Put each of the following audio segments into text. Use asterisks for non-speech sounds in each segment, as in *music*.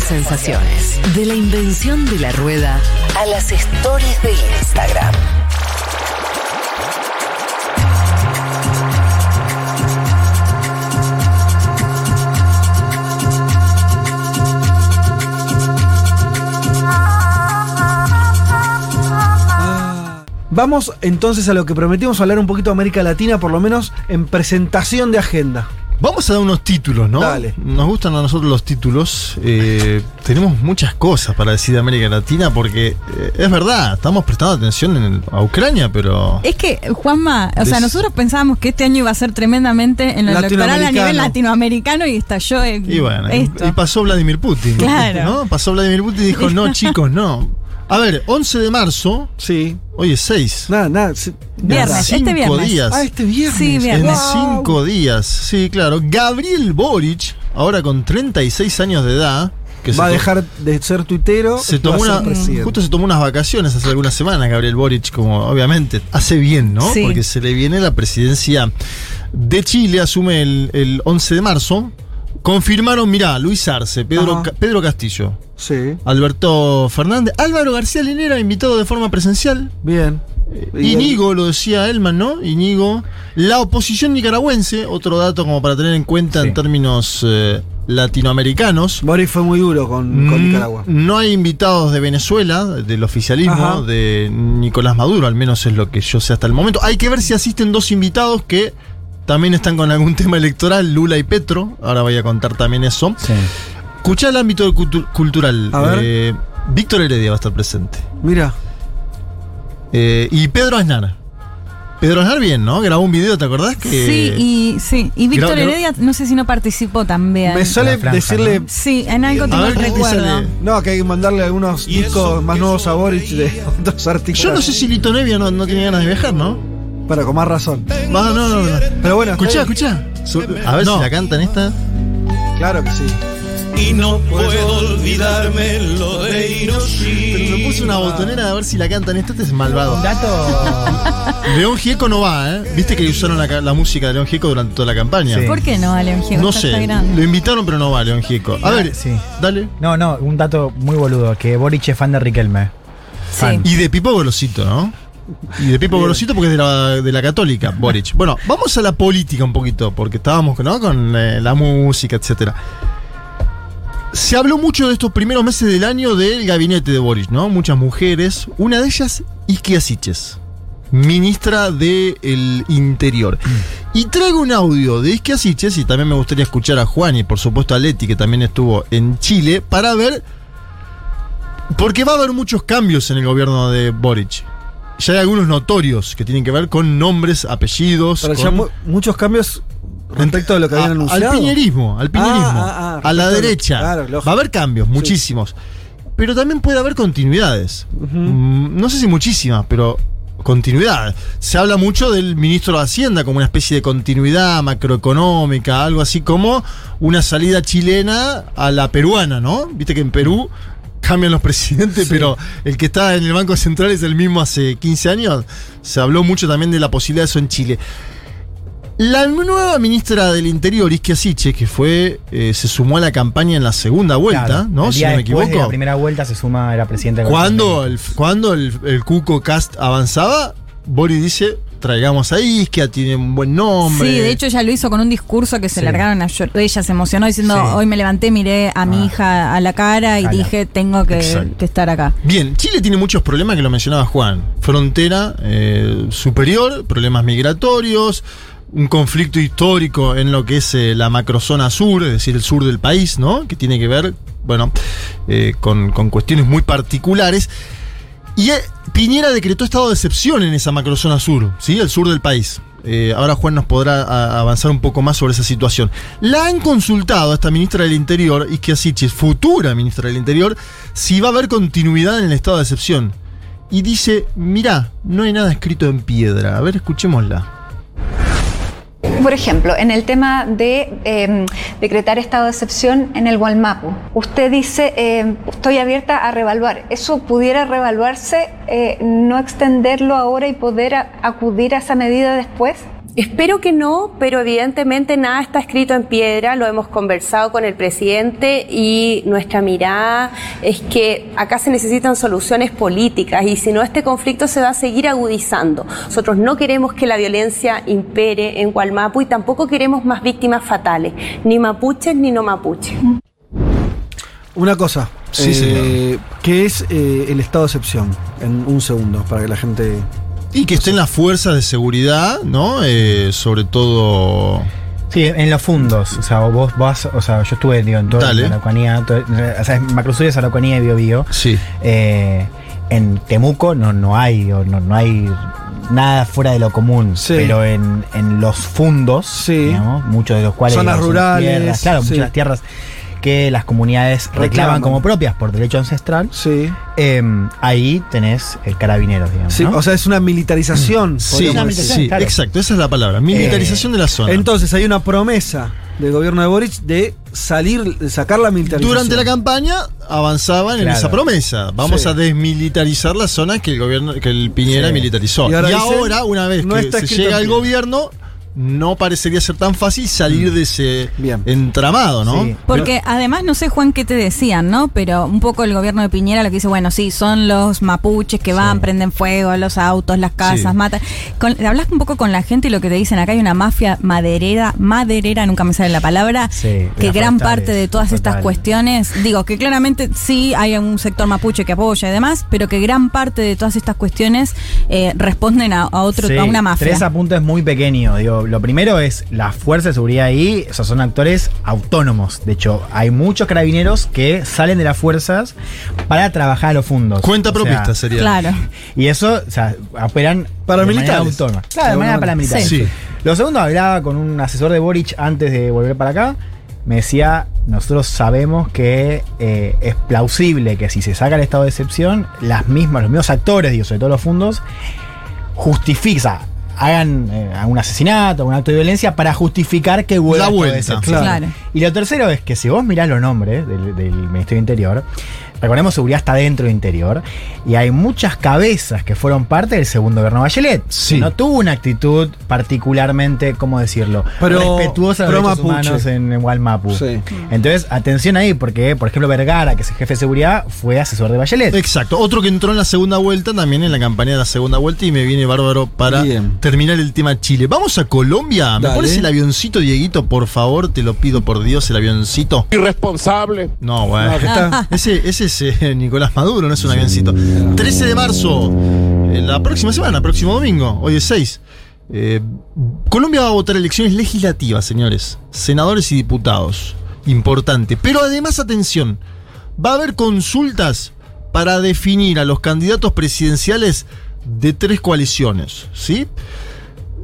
de sensaciones. De la invención de la rueda a las stories de Instagram. Vamos entonces a lo que prometimos hablar un poquito de América Latina, por lo menos en presentación de agenda. Vamos a dar unos títulos, ¿no? Dale. Nos gustan a nosotros los títulos. Eh, tenemos muchas cosas para decir de América Latina porque eh, es verdad, estamos prestando atención en- a Ucrania, pero... Es que, Juanma, o sea, nosotros pensábamos que este año iba a ser tremendamente en lo electoral a nivel Latinoamericano. y estalló en Y bueno, y- esto. y pasó Vladimir Putin. Claro. ¿no? Pasó Vladimir Putin y dijo, *laughs* no, chicos, no. A ver, 11 de marzo, Sí. hoy es 6. Nada, nada. sí, Viernes, este Cinco viernes. días. Ah, este viernes. Sí, En viernes. Wow. cinco días, sí, claro. Gabriel Boric, ahora con 36 años de edad, que Va a to- dejar de ser tuitero. se tomó a ser una, presidente. justo se tomó unas vacaciones hace algunas semanas, Gabriel Boric, como obviamente hace bien, ¿no? Sí. Porque se le viene la presidencia de Chile, asume el, el 11 de marzo. Confirmaron, mirá, Luis Arce, Pedro, Ajá. Pedro Castillo, Sí, Alberto Fernández, Álvaro García Linera, invitado de forma presencial. bien. Y- Inigo, lo decía Elman, ¿no? Inigo. La oposición nicaragüense, otro dato como para tener en cuenta en términos eh, latinoamericanos. Boris fue muy duro con, con Mm, Nicaragua. No hay invitados de Venezuela, del oficialismo, Ajá. de Nicolás Maduro, al menos es lo que yo sé hasta el momento. Hay que ver si asisten dos invitados que también están con algún tema electoral, Lula y Petro. Ahora voy a contar también eso. Escuchá el ámbito cultu- cultural. A ver. Eh, Víctor Heredia va a estar presente. Mira, Eh, y Pedro Aznar. Pedro Aznar bien, ¿no? Grabó un video, ¿te acordás? Que Sí, y sí. Y Víctor Heredia, no sé si no participó también. me sale franja, decirle. Sí, en algo tengo el recuerdo. No, que hay que mandarle algunos discos más nuevos a Boric de otros artistas. Yo no sé si Lito Nevia no, no tiene ganas de viajar, ¿no? Para con más razón. No, no, no. no. Pero bueno, Escuchá, escuchá. Su- A ver No. si la cantan esta. Claro que sí. y no puedo olvidarme lo de Hiroshima. Pero me puse una botonera a ver si la cantan esta. Este es malvado. Un dato. *laughs* León Gieco no va, ¿eh? Viste que usaron la, ca- la música de León Gieco durante toda la campaña. Sí. ¿Por qué no, León Gieco? No Está- sé. está grande. Lo invitaron, pero no va León Gieco. A Ah, ver, sí. dale. No, no, un dato muy boludo, que Boric es fan de Riquelme. Sí. Fan. Y de Pipo Golosito, ¿no? Y de Pipo Golosito porque es de la, de la católica, Boric. *laughs* Bueno, vamos a la política un poquito, porque estábamos ¿no? con eh, la música, etcétera. Se habló mucho de estos primeros meses del año del gabinete de Boric, ¿no? Muchas mujeres. Una de ellas, Isquia Siches, ministra del Interior. Y traigo un audio de Siches, y también me gustaría escuchar a Juan y por supuesto a Leti, que también estuvo en Chile, para ver porque va a haber muchos cambios en el gobierno de Boric. Ya hay algunos notorios que tienen que ver con nombres, apellidos. Pero con- ya mu- muchos cambios respecto de lo que habían a- anunciado. Al piñerismo, al piñerismo. Ah, ah, ah, a la derecha. claro, va a haber cambios, muchísimos. Pero también puede haber continuidades. Mm, No sé si muchísimas, pero continuidad. Se habla mucho del ministro de Hacienda como una especie de continuidad macroeconómica, algo así como una salida chilena a la peruana, ¿no? Viste que en Perú cambian los presidentes, pero el que está en el Banco Central es el mismo hace 15 años. Se habló mucho también de la posibilidad de eso en Chile. La nueva ministra del Interior, Isquia Siche, que fue, eh, se sumó a la campaña en la segunda vuelta, Claro, ¿no? Si no me después de equivoco. la primera vuelta se suma la presidenta. Cuando el, cuando el, el Cuco Cast avanzaba, Boris dice, traigamos a Isquia, tiene un buen nombre. Sí, de hecho ella lo hizo con un discurso que se Sí. largaron a llorar. Ella se emocionó diciendo, Sí. hoy me levanté, miré a mi Ah. hija a la cara y Ala. dije, tengo que, estar acá. Bien, Chile tiene muchos problemas que lo mencionaba Juan. Frontera eh, superior, problemas migratorios, un conflicto histórico en lo que es eh, la macrozona sur, es decir, el sur del país, ¿no? Que tiene que ver, bueno, eh, con, con cuestiones muy particulares. Y eh, Piñera decretó estado de excepción en esa macrozona sur, ¿sí? El sur del país. Eh, ahora Juan nos podrá avanzar un poco más sobre esa situación. La han consultado a esta ministra del Interior, Isquia Siches, futura ministra del Interior, si va a haber continuidad en el estado de excepción. Y dice, mirá, no hay nada escrito en piedra. A ver, escuchémosla. Por ejemplo, en el tema de eh, decretar estado de excepción en el Gualmapu, usted dice, eh, estoy abierta a revaluar. ¿Eso pudiera revaluarse, eh, no extenderlo ahora y poder acudir a esa medida después? Espero que no, pero evidentemente nada está escrito en piedra, lo hemos conversado con el presidente y nuestra mirada es que acá se necesitan soluciones políticas y si no este conflicto se va a seguir agudizando. Nosotros no queremos que la violencia impere en Gualmapu y tampoco queremos más víctimas fatales, ni mapuches ni no mapuches. Una cosa, Sí, eh, que es eh, el estado de excepción, en un segundo, para que la gente... Y que estén las fuerzas de seguridad, ¿no? Eh, sobre todo. Sí, en los fundos. O sea, vos vas, o sea, yo estuve digo, en toda Dale. la Araucanía, todo- o sea, en Macrosur es Araucanía y Bio Bio. Sí. Eh, en Temuco no, no hay, no, no hay nada fuera de lo común. Sí. Pero en, en los fundos, Sí. digamos, muchos de los cuales Zonas rurales, tierras, claro, sí. muchas de las tierras que las comunidades reclaman, Reclaman. como propias por derecho ancestral, Sí. eh, ahí tenés el carabineros, digamos. Sí, ¿no? o sea, es una militarización. Sí, una sí, claro. exacto, esa es la palabra. Militarización de la zona. Entonces hay una promesa del gobierno de Boric de salir, de sacar la militarización. Durante la campaña avanzaban en esa promesa. Vamos Sí. a desmilitarizar las zonas que el gobierno, que el Piñera Sí. militarizó. Y Y ahora dicen, una vez no que se llega al gobierno, no parecería ser tan fácil salir de ese Bien. entramado, ¿no? Sí. Porque además, no sé, Juan, qué te decían, ¿no? Pero un poco el gobierno de Piñera lo que dice, bueno, sí, son los mapuches que van, prenden fuego, los autos, las casas, Sí. matan. Con- hablas un poco con la gente y lo que te dicen acá hay una mafia maderera, maderera, nunca me sale la palabra, Sí, que gran parte de todas estas cuestiones, digo, que claramente sí hay un sector mapuche que apoya y demás, pero que gran parte de todas estas cuestiones eh, responden a, a otro, Sí, a una mafia. Tres apuntes muy pequeños. Digo, lo primero es la fuerza de seguridad ahí, o sea, son actores autónomos. De hecho, hay muchos carabineros que salen de las fuerzas para trabajar a los fundos. Cuenta O sea, propista sería. Claro. Y eso, o sea, operan Paramilitares. de autónoma. Claro, de manera paramilitar. Sí. Lo segundo, hablaba con un asesor de Boric antes de volver para acá. Me decía, nosotros sabemos que eh, es plausible que si se saca el estado de excepción, las mismas, los mismos actores, digo, sobre todo los fundos, justifica, hagan eh, un asesinato, un acto de violencia para justificar que vuelva La vuelta. excepción. Claro. Y lo tercero es que si vos mirás los nombres del, del Ministerio de Interior, recordemos seguridad está dentro de Interior, y hay muchas cabezas que fueron parte del segundo gobierno Bachelet. Sí. que No tuvo una actitud particularmente, ¿cómo decirlo? Pero- respetuosa de los derechos humanos en. Sí. Entonces, atención ahí, porque, por ejemplo, Vergara, que es el jefe de seguridad, fue asesor de Bachelet. Exacto. Otro que entró en la segunda vuelta, también en la campaña de la segunda vuelta, y me viene bárbaro para Bien. terminar el tema Chile. Vamos a Colombia. ¿Me Dale. pones el avioncito, Dieguito, por favor? Te lo pido por Dios, el avioncito. Irresponsable. No, bueno. No, Ese, ese *laughs* Nicolás Maduro, no es un avioncito. 13 de marzo, la próxima semana, próximo domingo, hoy es 6. Eh, Colombia va a votar elecciones legislativas, señores. Senadores y diputados. Importante. Pero además, atención, va a haber consultas para definir a los candidatos presidenciales de tres coaliciones, ¿sí?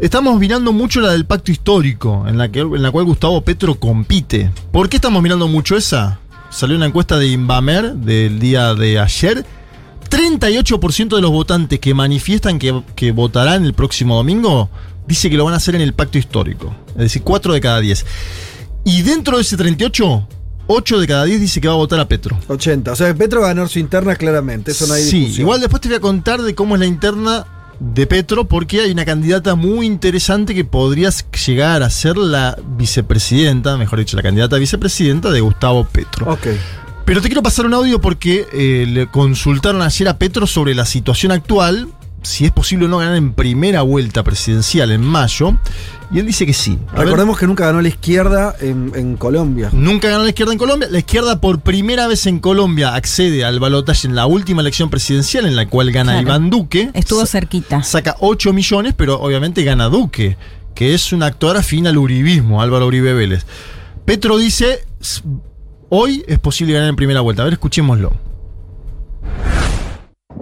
Estamos mirando mucho la del pacto histórico, en la, que, en la cual Gustavo Petro compite. ¿Por qué estamos mirando mucho esa? Salió una encuesta de Inbamer del día de ayer. 38% de los votantes que manifiestan que, que votarán el próximo domingo dice que lo van a hacer en el pacto histórico. Es decir, 4 de cada 10. Y dentro de ese 38, 8 de cada 10 dice que va a votar a Petro. 80. O sea, Petro va a ganar su interna claramente. Eso no hay Sí, discusión. igual después te voy a contar de cómo es la interna de Petro, porque hay una candidata muy interesante que podría llegar a ser la vicepresidenta, mejor dicho, la candidata a vicepresidenta de Gustavo Petro. Ok. Pero te quiero pasar un audio porque eh, le consultaron ayer a Petro sobre la situación actual, si es posible o no ganar en primera vuelta presidencial en mayo, y él dice que sí. A ver, Recordemos que nunca ganó la izquierda en, en Colombia. Nunca ganó la izquierda en Colombia. La izquierda por primera vez en Colombia accede al balotaje en la última elección presidencial en la cual gana Claro. Iván Duque. Estuvo Sa- cerquita. Saca 8 millones, pero obviamente gana Duque, que es un actor afín al uribismo, Álvaro Uribe Vélez. Petro dice, "S- hoy es posible ganar en primera vuelta. A ver, escuchémoslo.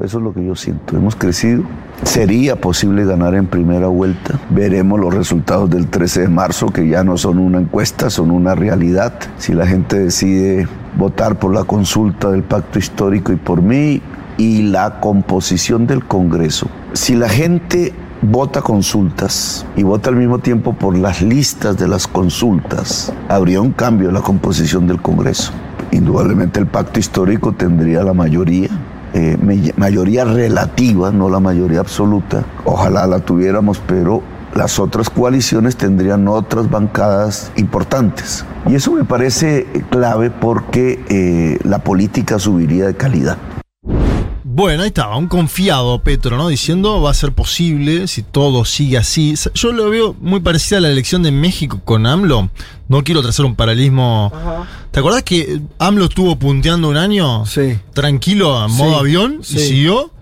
Eso es lo que yo siento. Hemos crecido. Sería posible ganar en primera vuelta. Veremos los resultados del 13 de marzo, que ya no son una encuesta, son una realidad. Si la gente decide votar por la consulta del pacto histórico y por mí y la composición del Congreso. Si la gente vota consultas y vota al mismo tiempo por las listas de las consultas, habría un cambio en la composición del Congreso. Indudablemente el pacto histórico tendría la mayoría, eh, mayoría relativa, no la mayoría absoluta. Ojalá la tuviéramos, pero las otras coaliciones tendrían otras bancadas importantes. Y eso me parece clave porque eh, la política subiría de calidad. Bueno, ahí estaba, un confiado Petro, ¿no? Diciendo va a ser posible si todo sigue así. Yo lo veo muy parecido a la elección de México con AMLO. No quiero trazar un paralelismo. ¿Te acordás que AMLO estuvo punteando un año? Sí. Tranquilo, en modo Sí, avión, sí. y siguió.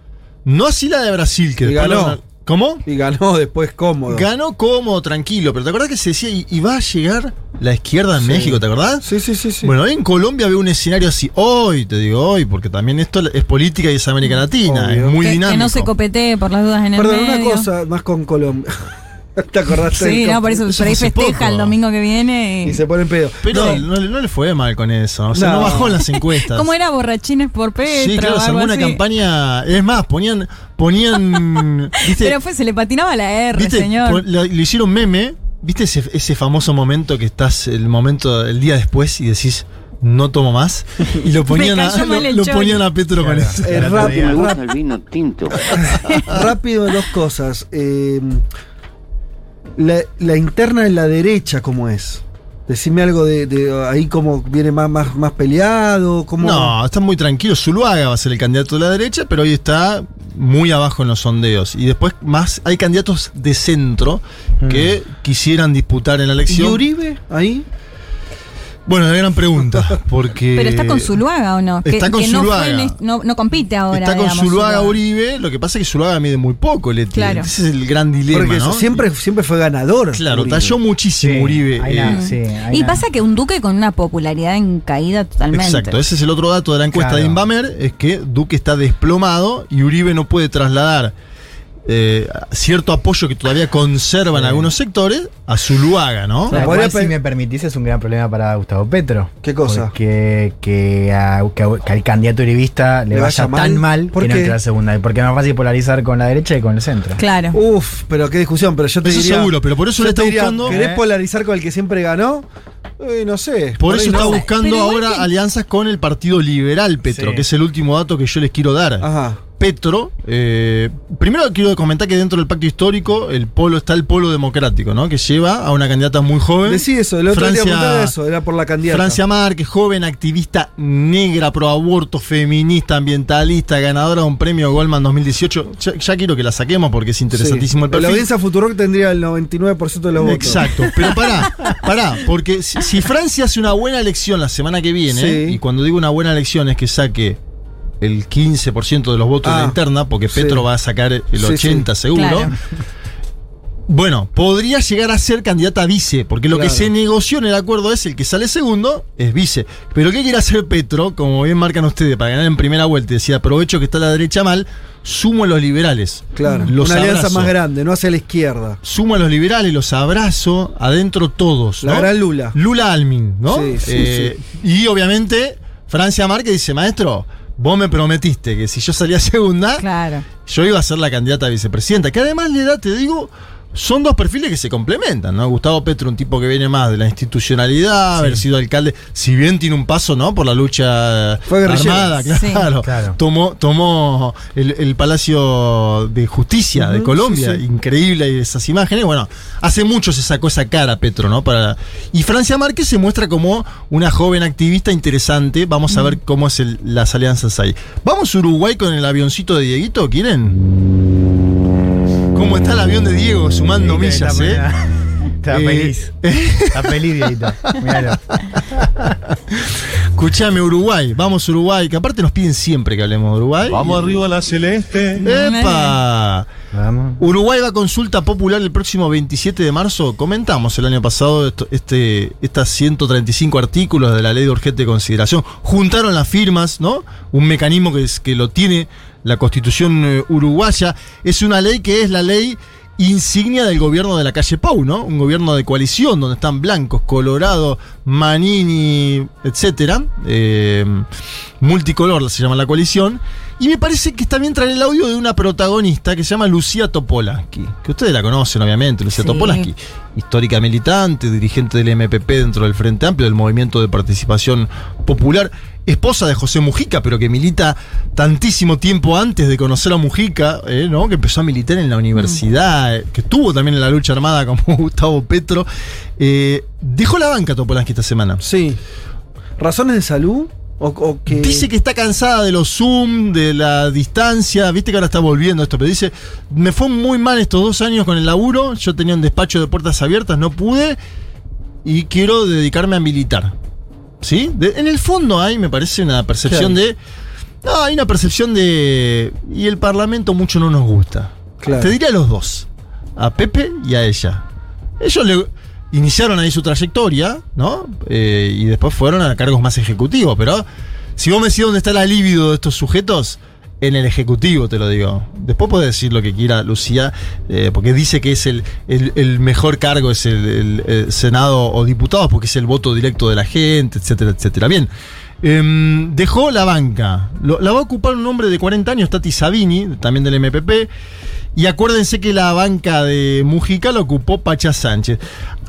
No así la de Brasil, que después ¿Cómo? Y ganó después cómodo. Ganó cómodo, tranquilo, pero ¿te acordás que se decía, y, y va a llegar la izquierda en Sí. México, ¿te acordás? Sí, sí, sí, sí. Bueno, hoy en Colombia veo un escenario así, hoy, te digo hoy, porque también esto es política y es América Latina, Obvio. es muy que, dinámico. que no se copetee por las dudas en el Perdón, medio. una cosa más con Colombia. *laughs* *laughs* ¿Te acordaste? Sí, no, por eso, eso por ahí festeja poco. el domingo que viene. y- Y se pone en pedo. Pero No, no, le- no le fue mal con eso, o sea, no, No. bajó en las encuestas. ¿Cómo era borrachines por Petro? Sí, claro, se algo armó una así? campaña, es más, ponían, ponían, *laughs* viste, Pero fue, se le patinaba la R, viste, señor. lo, lo hicieron meme, viste ese, ese famoso momento que estás, el momento, el día después y decís, no tomo más, y lo *laughs* ponían, a, lo, ponían a Petro con eso. eh, rápido, el vino tinto. rápido dos cosas. Eh, la, la interna de la derecha, ¿cómo es? Decime algo de, de ahí cómo viene más, más, más peleado, cómo... No, están muy tranquilos. Zuluaga va a ser el candidato de la derecha, pero hoy está muy abajo en los sondeos. Y después más hay candidatos de centro que quisieran disputar en la ¿Y elección. Uribe ahí? Bueno, la gran pregunta, porque Pero está con Zuluaga o no? Que- Está con que no, Zuluaga. fue no, no compite ahora. Está con digamos, Zuluaga Uribe, lo que pasa es que Zuluaga mide muy poco, Leti. Claro. Ese es el gran dilema, Porque ¿no? siempre, siempre fue ganador. Claro, Uribe. talló muchísimo Sí, Uribe. eh, sí, Y pasa que un duque con una popularidad en caída totalmente. Exacto, ese es el otro dato de la encuesta Claro. de Inbamer, es que Duque está desplomado y Uribe no puede trasladar eh, cierto apoyo que todavía conservan Sí. algunos sectores a Zuluaga, ¿no? Cual, pe- si me permitís, es un gran problema para Gustavo Petro. ¿Qué cosa? Porque que, a- que a- que al candidato uribista le, ¿Le vaya vaya tan mal? mal ¿Por que no entre a la segunda. Porque es más fácil polarizar con la derecha y con el centro. Claro. Uf, pero qué discusión, pero yo te Eso diría... seguro, pero por eso le está diría, buscando- ¿Querés Eh. polarizar con el que siempre ganó? Eh, no sé. Por eso no. está buscando ahora que- alianzas con el Partido Liberal, Petro, Sí. que es el último dato que yo les quiero dar. Ajá. Petro, eh, primero quiero comentar que dentro del pacto histórico el polo está el polo democrático, ¿no? Que lleva a una candidata muy joven. Decí eso, el otro día Francia- apuntaba eso, era por la candidata. Francia Márquez, joven activista negra, pro aborto, feminista, ambientalista, ganadora de un premio Goldman 2018. Ya, ya quiero que la saquemos porque es interesantísimo el La perfil. audiencia Futurock tendría el 99% de los votos. Exacto, pero pará, pará, porque si, si Francia hace una buena elección la semana que viene, Sí. y cuando digo una buena elección es que saque el 15% de los votos de la Ah, interna, porque sí. Petro va a sacar el Sí, 80 sí. seguro. Claro. Bueno, podría llegar a ser candidata a vice, porque lo Claro. que se negoció en el acuerdo es el que sale segundo, es vice. Pero ¿qué quiere hacer Petro? Como bien marcan ustedes, para ganar en primera vuelta, y decía, aprovecho que está la derecha mal, sumo a los liberales. Claro, Los una alianza abrazo. más grande, no hacia la izquierda. Sumo a los liberales, los abrazo, adentro todos. La ¿no? gran Lula. Lula Almin, ¿no? Sí, sí, Eh, Y obviamente, Francia Márquez dice, maestro, vos me prometiste que si yo salía segunda, Claro. yo iba a ser la candidata a vicepresidenta. Que además le da, te digo, son dos perfiles que se complementan, ¿no? Gustavo Petro, un tipo que viene más de la institucionalidad, haber sido alcalde, si bien tiene un paso, ¿no? Por la lucha Fue armada, Sí. claro. Claro. Tomó, tomó el, el Palacio de Justicia de Colombia, sí, sí. increíble esas imágenes. Bueno, hace mucho se sacó esa cara Petro, ¿no? Para, y Francia Márquez se muestra como una joven activista interesante. Vamos a ver cómo es el- las alianzas ahí. Vamos a Uruguay con el avioncito de Dieguito, ¿quieren? ¿Cómo está el avión de Diego sumando millas, eh? *laughs* Está Eh, feliz. *laughs* Está feliz, Dieguito. Míralo. Escuchame, Uruguay. Vamos Uruguay, que aparte nos piden siempre que hablemos de Uruguay. Vamos arriba a la celeste. ¡Epa! Vamos. Uruguay va a consulta popular el próximo 27 de marzo. Comentamos el año pasado esto- este, estas 135 artículos de la ley de urgente consideración. Juntaron las firmas, ¿no? Un mecanismo que, es, que lo tiene la constitución eh, uruguaya. Es una ley que es la ley insignia del gobierno de la calle Pau, ¿no? Un gobierno de coalición donde están Blancos, Colorado, Manini, etcétera. Eh, multicolor se llama la coalición. Y me parece que está bien traer el audio de una protagonista que se llama Lucía Topolansky, que ustedes la conocen obviamente, Lucía Sí. Topolansky, histórica militante, dirigente del MPP dentro del Frente Amplio, del Movimiento de Participación Popular. Esposa de José Mujica, pero que milita tantísimo tiempo antes de conocer a Mujica, eh, ¿no? que empezó a militar en la universidad, eh, que estuvo también en la lucha armada *laughs* como Gustavo Petro, eh, dejó la banca Topolansky esta semana. Sí. ¿Razones de salud? O, o que... Dice que está cansada de los Zoom, de la distancia. Viste que ahora está volviendo esto, pero dice: Me fue muy mal estos dos años con el laburo. Yo tenía un despacho de puertas abiertas, no pude. Y quiero dedicarme a militar. ¿Sí? De- en el fondo hay, me parece, una percepción Claro. de. No, hay una percepción de. Y el parlamento mucho no nos gusta. Claro. Te diría a los dos: a Pepe y a ella. Ellos le iniciaron ahí su trayectoria, ¿no? Eh, y después fueron a cargos más ejecutivos. Pero si vos me decís dónde está la libido de estos sujetos, en el ejecutivo te lo digo. Después puede decir lo que quiera Lucía, eh, porque dice que es el, el- mejor cargo, es el, Senado o diputados, porque es el voto directo de la gente, etcétera, etcétera. Bien. Em, dejó la banca. La va a ocupar un hombre de 40 años, Tati Sabini, también del MPP. Y acuérdense que la banca de Mujica la ocupó Pacha Sánchez.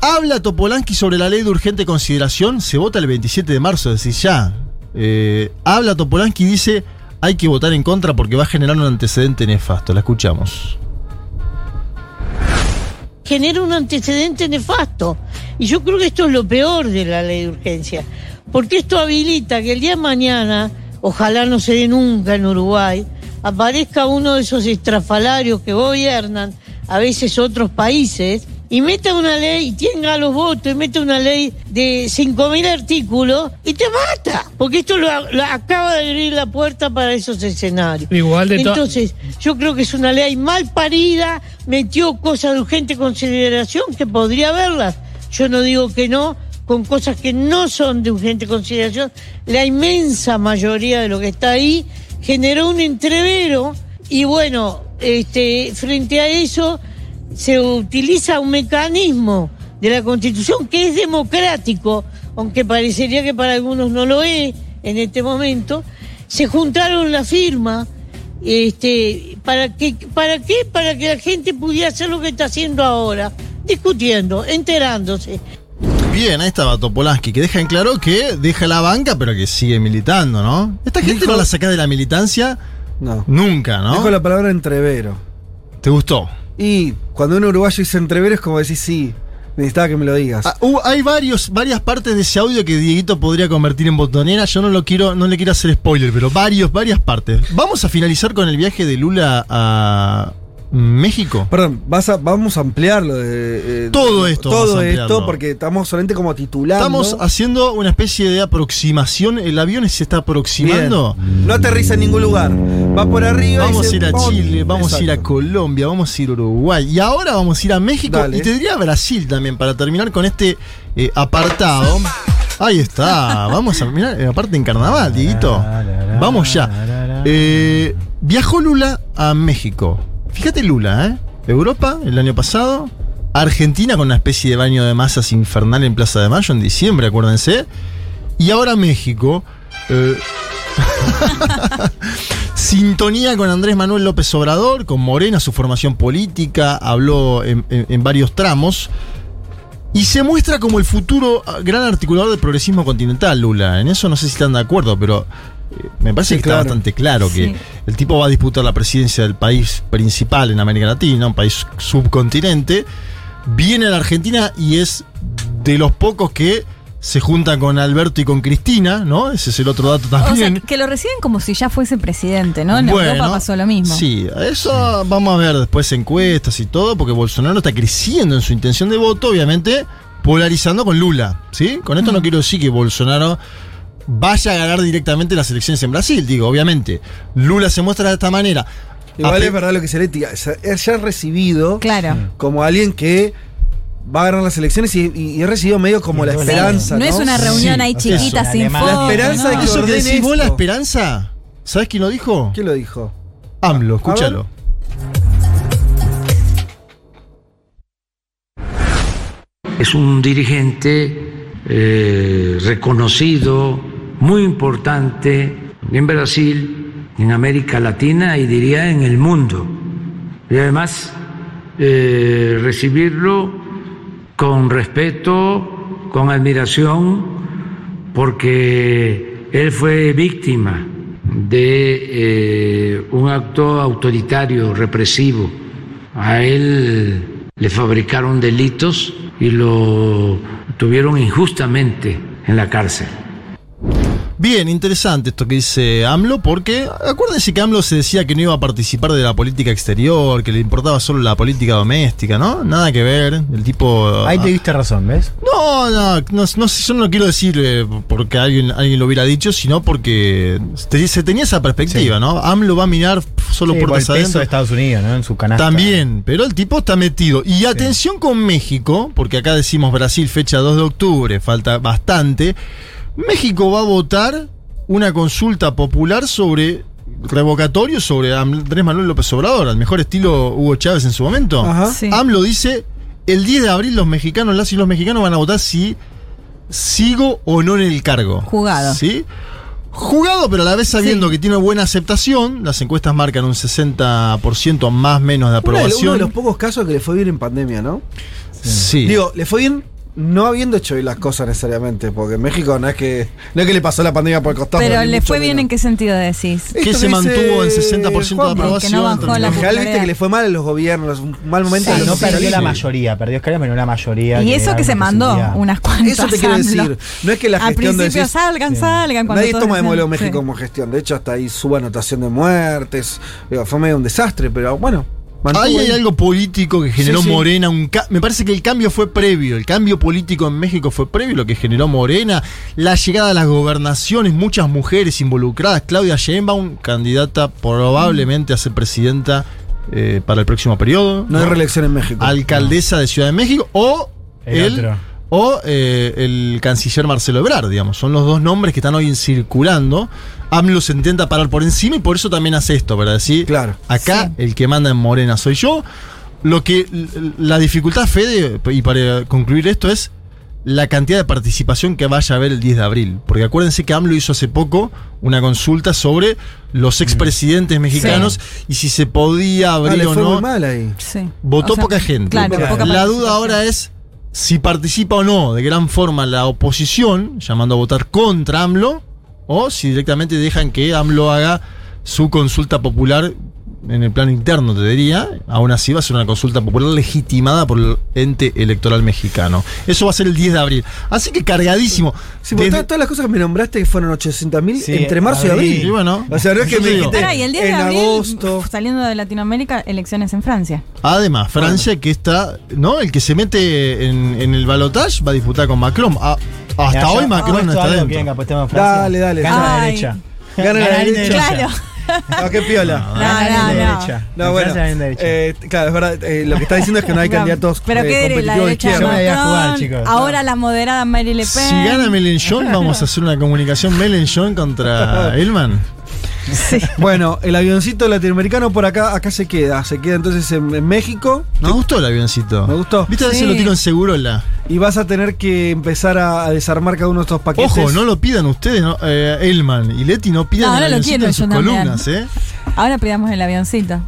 Habla Topolansky sobre la ley de urgente consideración. Se vota el 27 de marzo, es ya. Eh, habla Topolansky y dice: hay que votar en contra porque va a generar un antecedente nefasto. La escuchamos. genera un antecedente nefasto. Y yo creo que esto es lo peor de la ley de urgencia, porque esto habilita que el día de mañana, ojalá no se dé nunca en Uruguay, aparezca uno de esos estrafalarios que gobiernan a veces otros países y meta una ley y tenga los votos y meta una ley de 5.000 artículos y te mata, porque esto lo, lo acaba de abrir la puerta para esos escenarios. Igual de to- Entonces, yo creo que es una ley mal parida, metió cosas de urgente consideración que podría haberlas. Yo no digo que no, con cosas que no son de urgente consideración. La inmensa mayoría de lo que está ahí generó un entrevero y bueno, este, frente a eso se utiliza un mecanismo de la Constitución que es democrático, aunque parecería que para algunos no lo es en este momento. Se juntaron la firma este, ¿para qué? ¿Para qué? Para que la gente pudiera hacer lo que está haciendo ahora, discutiendo, enterándose. Bien, ahí estaba Topolansky, que deja en claro que deja la banca, pero que sigue militando, ¿no? Esta gente Dijo- no la saca de la militancia No. nunca, ¿no? Dijo la palabra entrevero. ¿Te gustó? Y cuando un uruguayo dice entrevero es como decir, sí, necesitaba que me lo digas. Ah, hay varios, varias partes de ese audio que Dieguito podría convertir en botonera. Yo no lo quiero, no le quiero hacer spoiler, pero varios, varias partes. Vamos a finalizar con el viaje de Lula a México. Perdón, vas a, vamos a ampliarlo. de- eh, Todo esto Todo esto, porque estamos solamente como titulando. Estamos haciendo una especie de aproximación. El avión se está aproximando. Bien. No aterriza en ningún lugar. Va por arriba. Vamos a ir a Chile, vamos a ir a. Colombia, vamos a ir a Uruguay. Y ahora vamos a ir a México. Dale. Y te diría a Brasil también, para terminar con este eh, apartado. Ahí está. Vamos a mirar, eh, aparte en carnaval, Dieguito. Vamos ya. Eh, viajó Lula a México. Fíjate Lula, ¿eh? Europa el año pasado. Argentina con una especie de baño de masas infernal en Plaza de Mayo en diciembre, acuérdense. Y ahora México. eh, *laughs* Sintonía con Andrés Manuel López Obrador, con Morena, su formación política, habló en, en- varios tramos. Y se muestra como el futuro ah, gran articulador del progresismo continental, Lula. En eso no sé si están de acuerdo, pero me parece Sí, que claro. está bastante claro que Sí. el tipo va a disputar la presidencia del país principal en América Latina, un país subcontinente. Viene a la Argentina y es de los pocos que se juntan con Alberto y con Cristina, ¿no? Ese es el otro dato O sea, también. que lo reciben como si ya fuese presidente, ¿no? En Europa pasó lo mismo. Sí, eso vamos a ver después encuestas y todo, porque Bolsonaro está creciendo en su intención de voto, obviamente polarizando con Lula, ¿sí? Con esto no quiero decir que Bolsonaro vaya a ganar directamente las elecciones en Brasil, digo, obviamente. Lula se muestra de esta manera. Igual es verdad lo que se le tira. Es ya recibido Claro. como alguien que va a ganar las elecciones y, y- y he recibido medio como la esperanza. No, es una reunión Sí, ahí chiquita sin foto. La esperanza de ¿no? que Eso que ordene decís vos, la esperanza, ¿sabes quién lo dijo? ¿Quién lo dijo? AMLO, escúchalo. Es un dirigente eh, reconocido, muy importante en Brasil, en América Latina y diría en el mundo. Y además eh, recibirlo con respeto, con admiración, porque él fue víctima de eh, un acto autoritario, represivo. A él le fabricaron delitos y lo tuvieron injustamente en la cárcel. Bien, interesante esto que dice AMLO, porque acuérdense que AMLO se decía que no iba a participar de la política exterior, que le importaba solo la política doméstica, ¿no? Nada que ver. El tipo. Ahí te diste razón, ¿ves? No, no, no, no yo no lo quiero decir eh, porque alguien, alguien lo hubiera dicho, sino porque te- se tenía esa perspectiva, Sí. ¿no? AMLO va a mirar solo Sí, por por el peso adentro. de Estados Unidos, ¿no? En su canasta. También, pero el tipo está metido. Y atención con México, porque acá decimos Brasil, fecha 2 de octubre, falta bastante. México va a votar una consulta popular sobre revocatorio sobre Andrés Manuel López Obrador, al mejor estilo Hugo Chávez en su momento. Ajá. Sí. AMLO dice, el 10 de abril los mexicanos, las y los mexicanos van a votar si sigo o no en el cargo. Jugado. ¿Sí? Jugado, pero a la vez sabiendo que tiene buena aceptación. Las encuestas marcan un 60% más menos de Uno de, uno aprobación. de los pocos casos que le fue bien en pandemia, ¿no? Sí. Digo, le fue bien no habiendo hecho bien las cosas necesariamente, porque en México no es que no es que le pasó la pandemia por el costado. Pero le fue bien en qué sentido decís. que esto se que mantuvo en dice 60% de Juanma, aprobación. que no bajó la En general, viste que le fue mal a los gobiernos, un mal momento. Sí, de no perdió la mayoría, perdió Escalera, pero no la mayoría. Y que eso que se una mandó unas cuantas. Eso te quiero decir. No es que la Al gestión de principio decís- salgan, Sí. salgan. cuando Nadie toma de modelo México sí. como gestión. De hecho, hasta ahí suba anotación de muertes. Digo, fue medio un desastre, pero bueno. Mantuvo Ahí hay algo político que generó Sí, sí. Morena. Un ca- me parece que el cambio fue previo. El cambio político en México fue previo, lo que generó Morena. La llegada a las gobernaciones, muchas mujeres involucradas. Claudia Sheinbaum, candidata probablemente a ser presidenta eh, para el próximo periodo. No hay reelección en México. Alcaldesa de Ciudad de México o El el, otro. O eh, el canciller Marcelo Ebrard, digamos. Son los dos nombres que están hoy circulando. AMLO se intenta parar por encima y por eso también hace esto, para decir, Claro. acá el que manda en Morena soy yo. Lo que la dificultad, Fede, y para concluir esto, es la cantidad de participación que vaya a haber el 10 de abril. Porque acuérdense que AMLO hizo hace poco una consulta sobre los expresidentes mexicanos y si se podía Ah, abrir o no. muy mal ahí. Sí. Votó O sea, poca gente. Claro, Claro. poca La duda ahora es si participa o no de gran forma la oposición, llamando a votar contra AMLO, o si directamente dejan que AMLO haga su consulta popular en el plano interno, te diría. Aún así va a ser una consulta popular legitimada por el ente electoral mexicano. Eso va a ser el 10 de abril. Así que cargadísimo. Sí, Desde- todas, las cosas que me nombraste que fueron 800.000 Sí, entre marzo y abril. Y bueno, O sea, no es que yo me digo. dijiste Pará, y el 10 de en abril, agosto. saliendo de Latinoamérica, elecciones en Francia. Además, Francia que está, ¿no? El que se mete en, en el balotage va a disputar con Macron. Ah, hasta Mira, hoy Macron no está dentro. que venga, apostemos en Francia. Dale, dale. Gana la derecha. Gana la derecha. Claro. *laughs* Ah, qué piola. No, no, no. derecha. No, En bueno. Eh, claro, es verdad. eh, lo que está diciendo es que no hay *laughs* candidatos Pero eh, qué la competitivos de derecha de Yo me voy a Macron, jugar, chicos. Ahora la moderada Mary Le Pen. Si gana Melenchon, vamos a hacer una comunicación Melenchon contra *laughs* Elman. *laughs* Bueno, el avioncito latinoamericano por acá, acá se queda. Se queda entonces en, en México. ¿Te gustó el avioncito? Me gustó. ¿Viste a Sí. si lo tiro en Segurola? Y vas a tener que empezar a, a desarmar cada uno de estos paquetes. Ojo, no lo pidan ustedes, ¿no? Eh, Elman y Leti no pidan No, el ahora lo avioncito quiero en yo sus también. columnas, ¿eh? Ahora pidamos el avioncito.